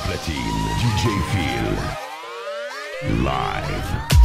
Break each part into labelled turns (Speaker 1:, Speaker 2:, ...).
Speaker 1: Platine, DJ Phil. Live.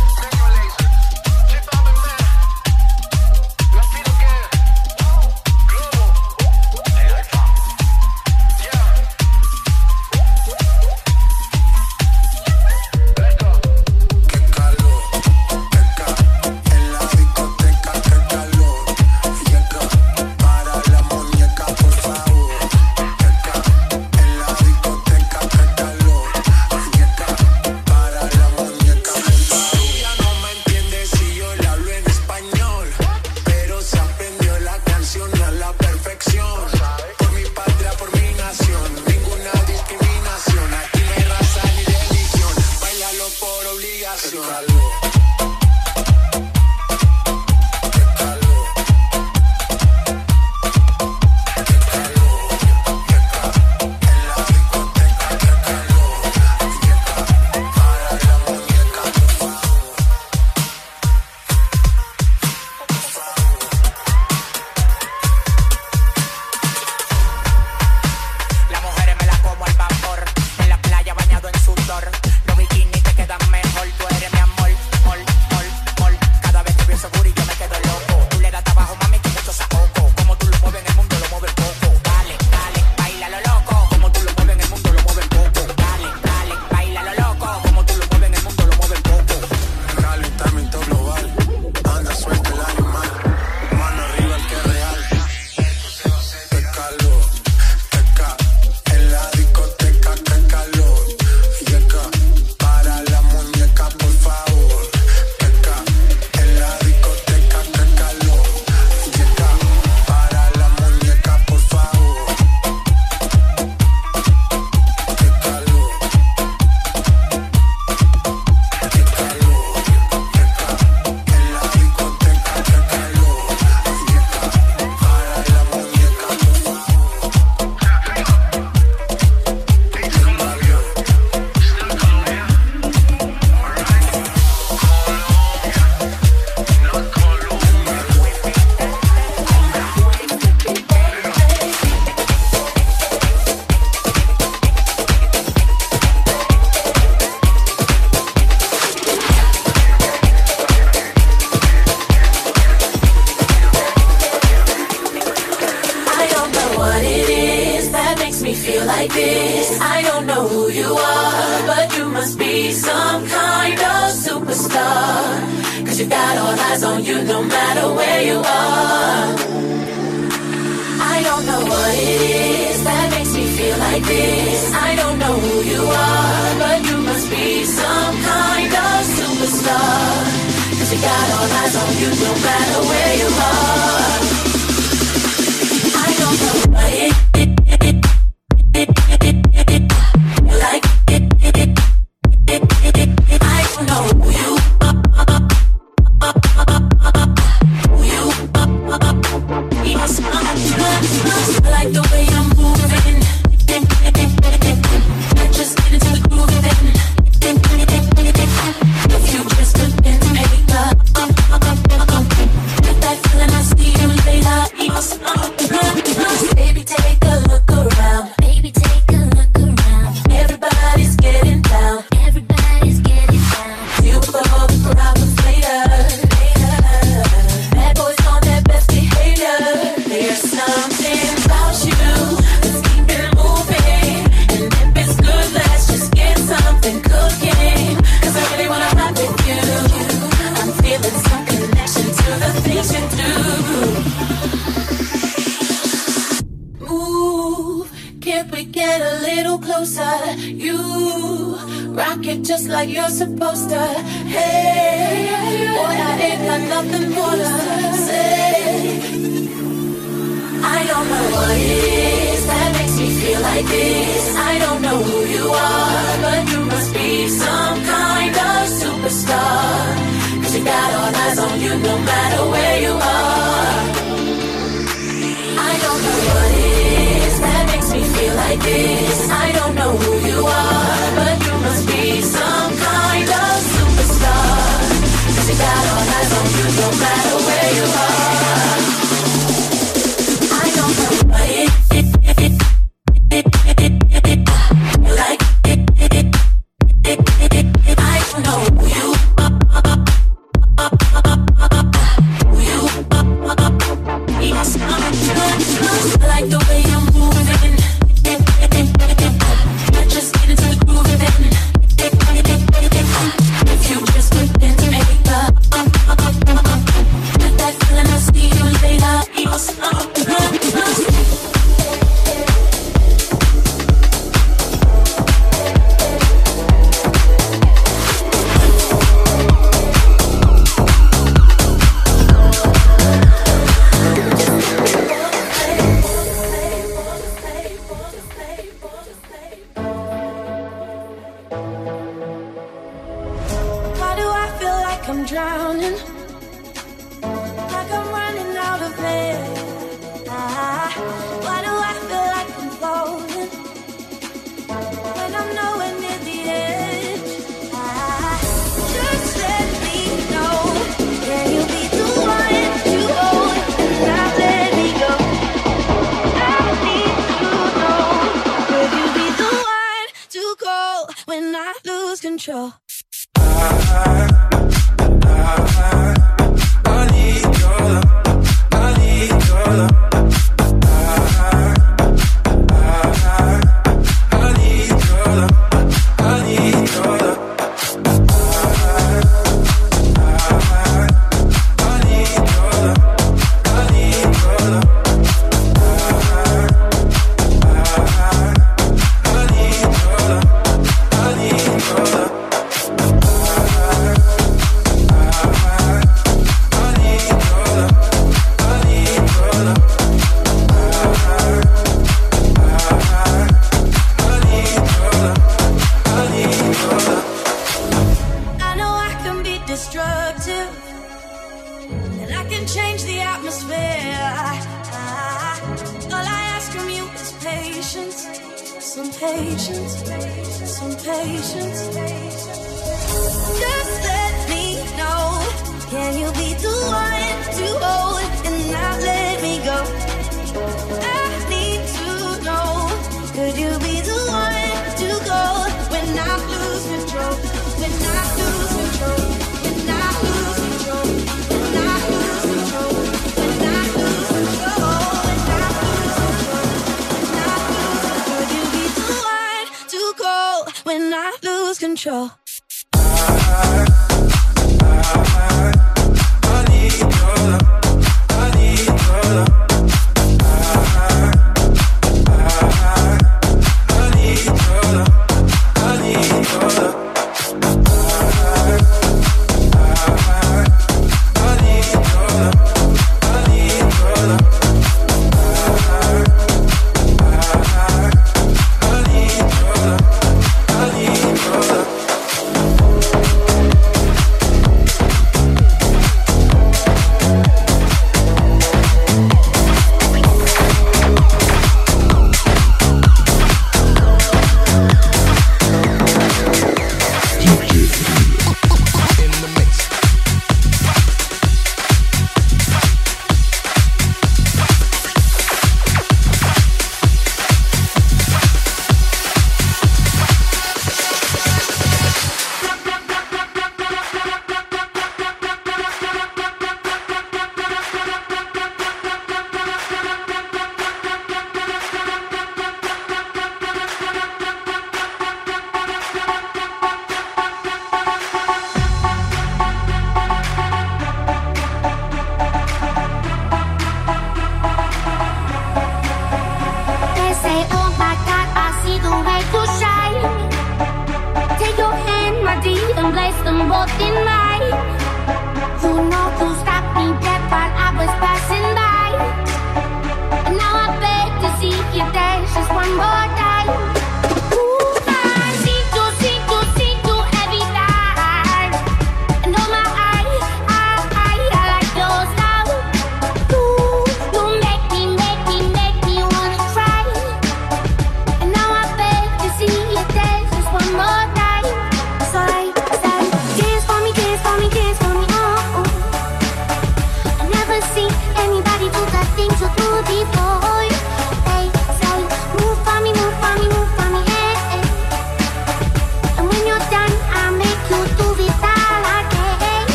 Speaker 2: potential.
Speaker 3: Dance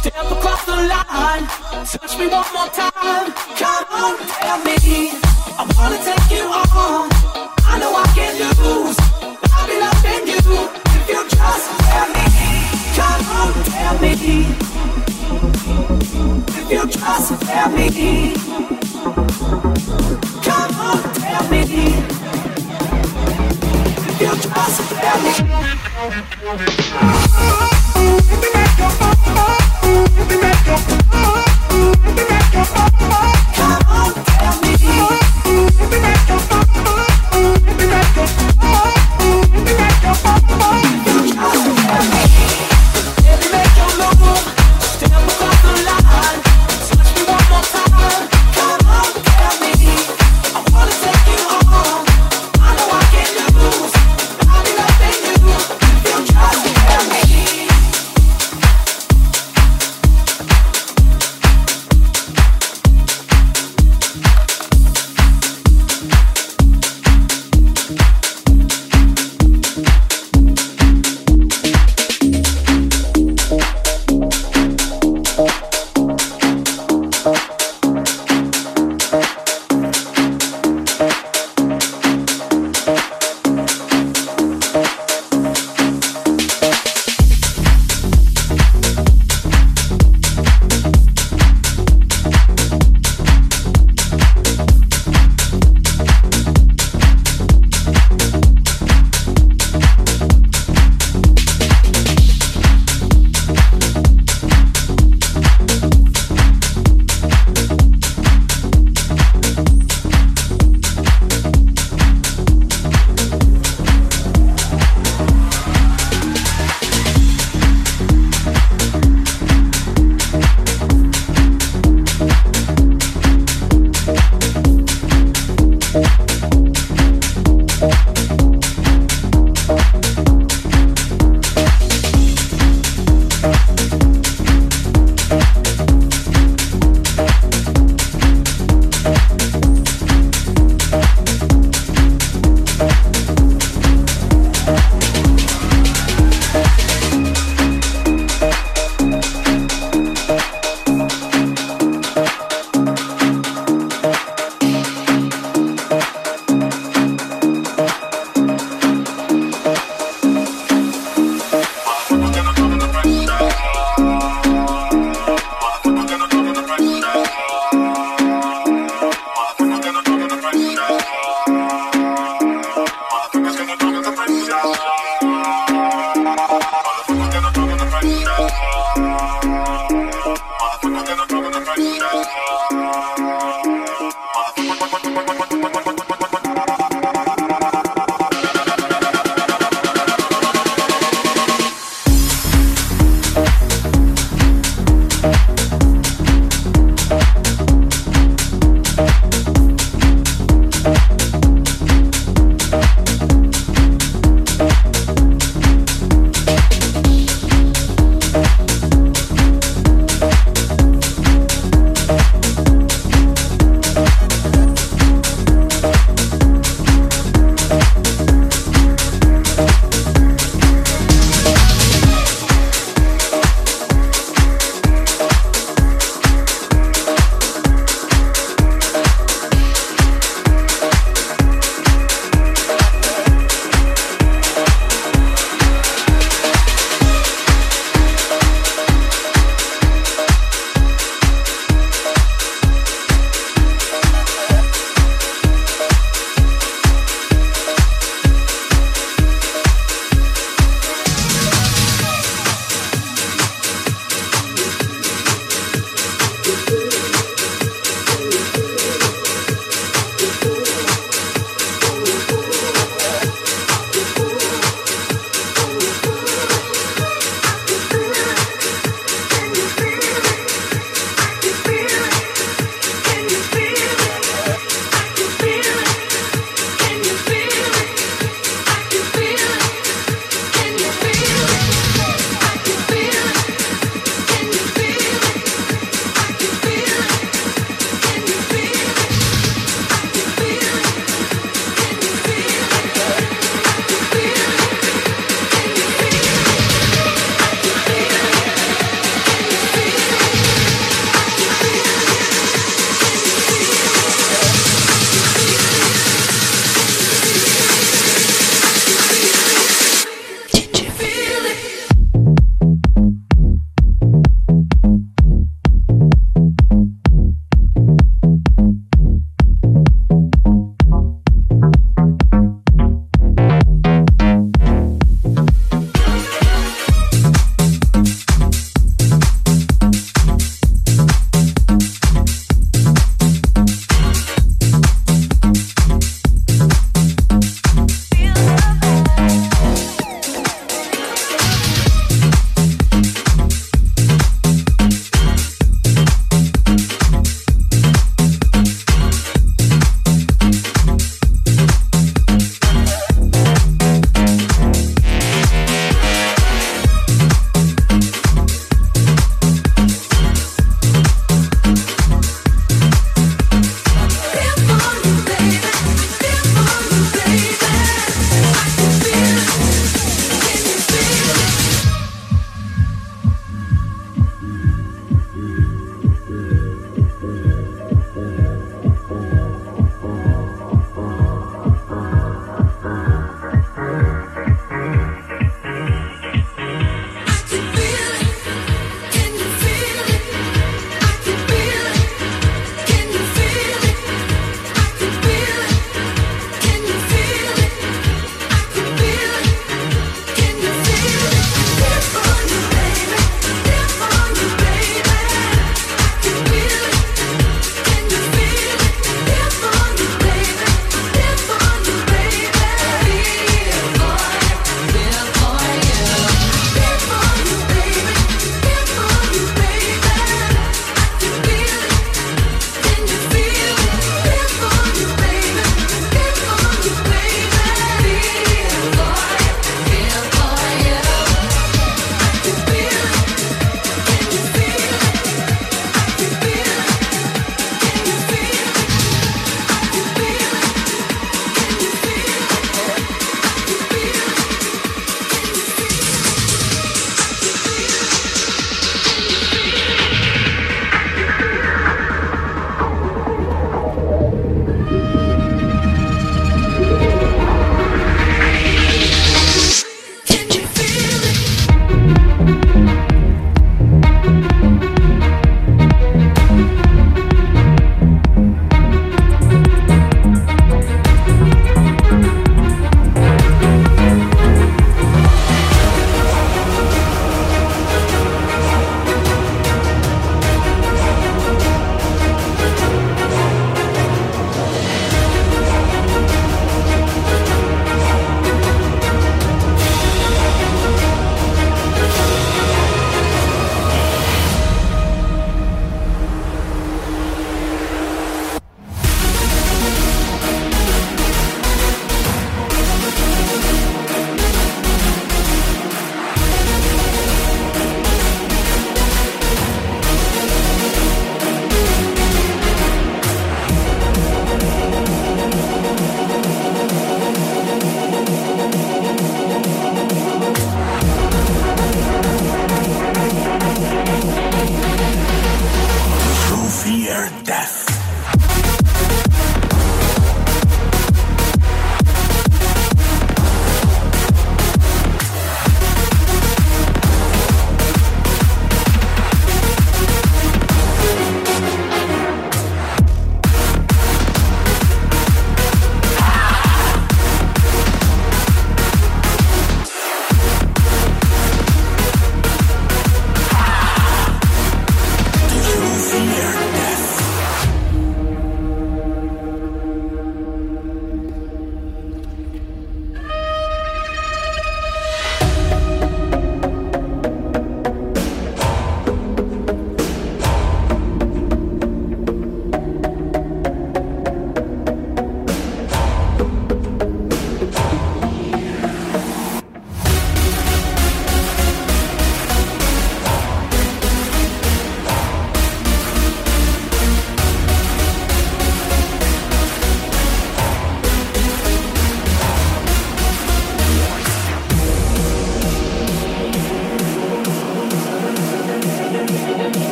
Speaker 2: Step across the line, touch me one more time. Come on, tell me, I wanna take you on. I know I can lose, I'll be loving you if you
Speaker 4: just tell me. Come on, tell me. If you just tell me. Come on, tell me.
Speaker 2: If you just tell me.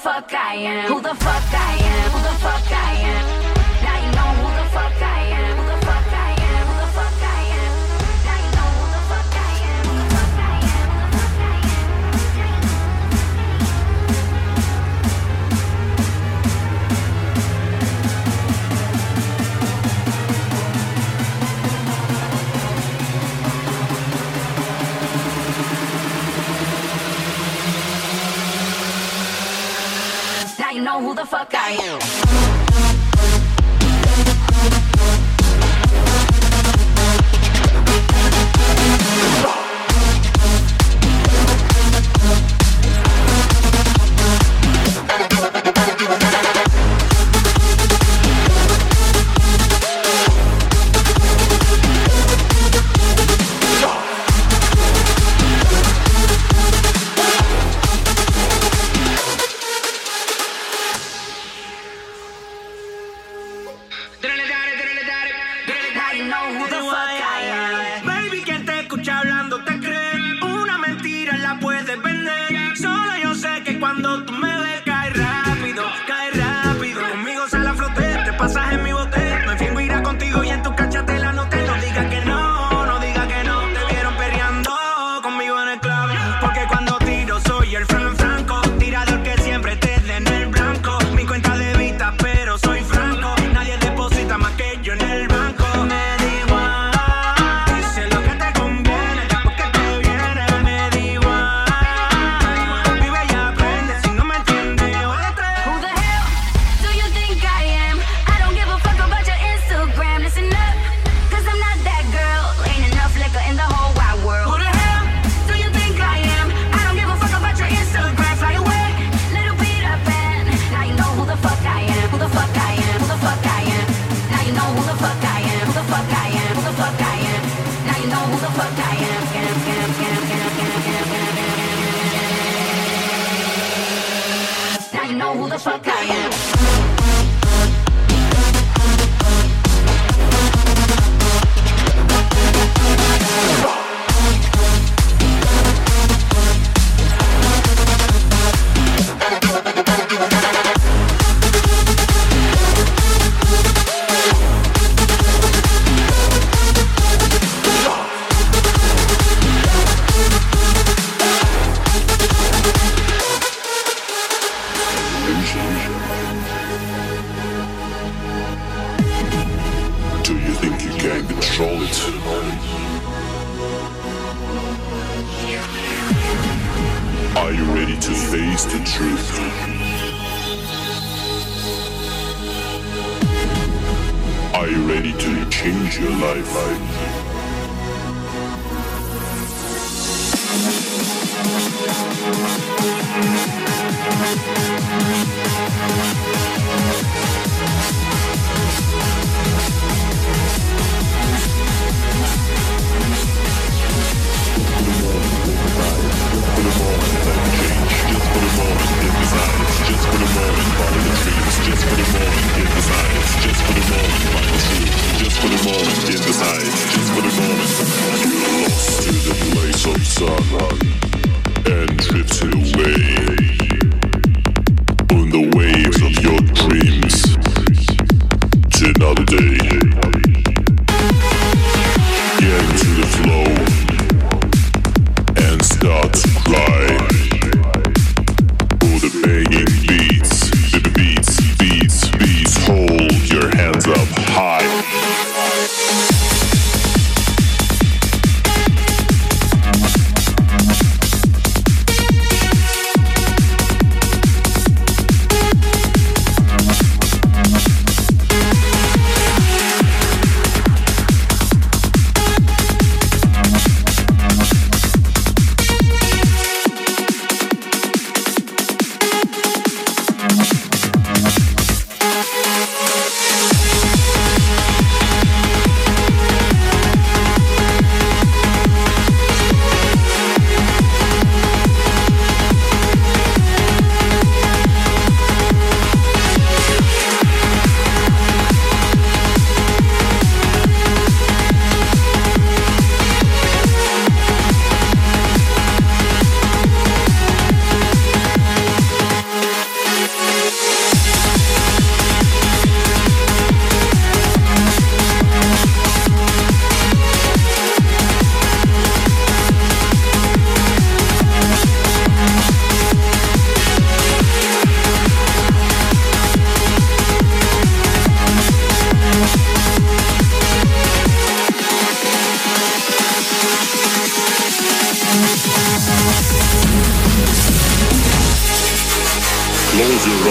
Speaker 2: fuck I am? Who the fuck I am?
Speaker 5: motherfucker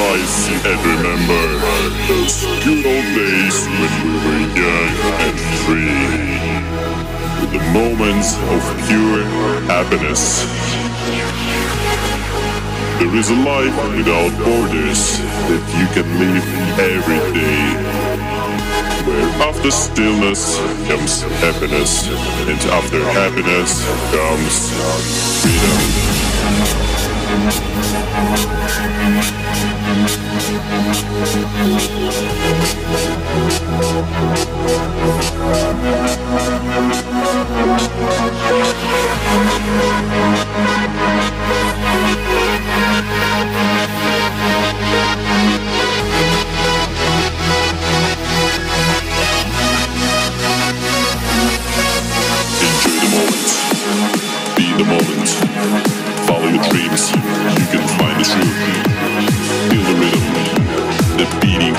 Speaker 5: Eyes and remember those good old days when we were young and free. The moments of pure happiness. There is a life without borders that you can live every day. Where after stillness comes happiness, and after happiness comes freedom.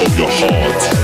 Speaker 5: Of your heart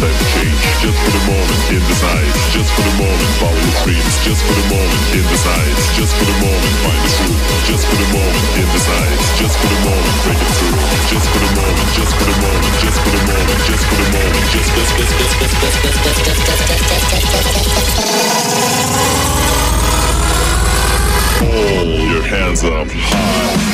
Speaker 5: time change. Just for the moment in the night. Just for the moment, follow your dreams. Just for the moment in the night. Just for the moment, find the truth. Just for the moment in the night. Just for the moment, break it through. Just for the moment. Just for the moment. Just for the moment. Just for the moment. Just, just, just, just, just, just, just, just, just, just, Hold your hands up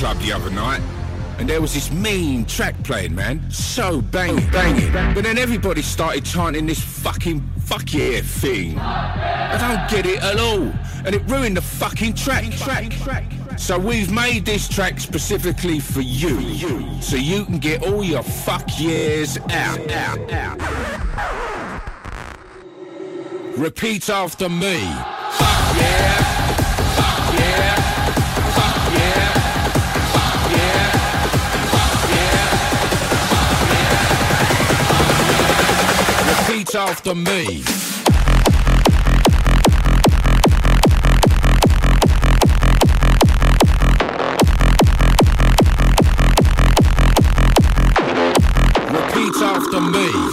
Speaker 6: club the other night, and there was this mean track playing, man. So banging, banging. But then everybody started chanting this fucking fuck yeah thing. I don't get it at all. And it ruined the fucking track, track. So we've made this track specifically for you, you, so you can get all your fuck years out, out, out. Repeat after me. Fuck yeah. Fuck after me. Repeat after me.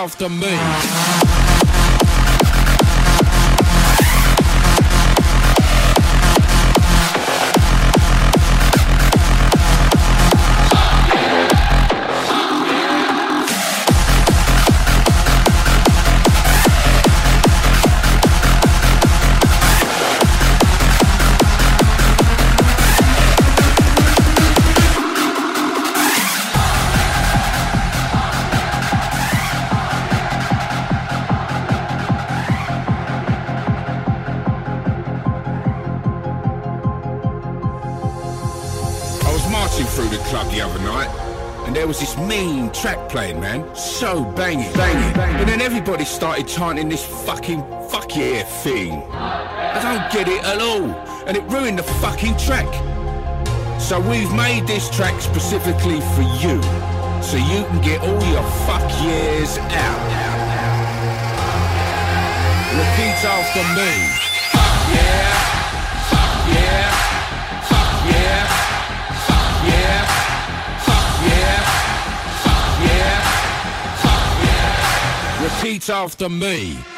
Speaker 6: After me. Track playing, man. So banging, banging. But then everybody started chanting this fucking fuck yeah thing. I don't get it at all, and it ruined the fucking track. So we've made this track specifically for you, so you can get all your fuck years out. Repeat after me. Repeat after me.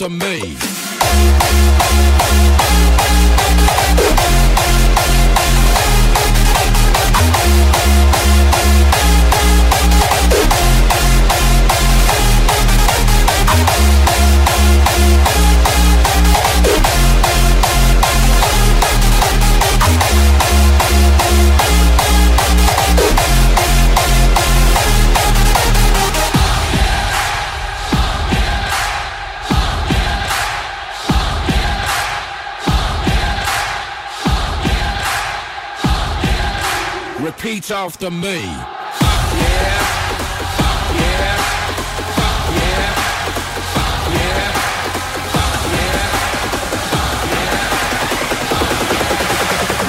Speaker 6: After me. Yeah. Fuck yeah.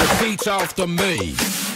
Speaker 6: Repeat after me.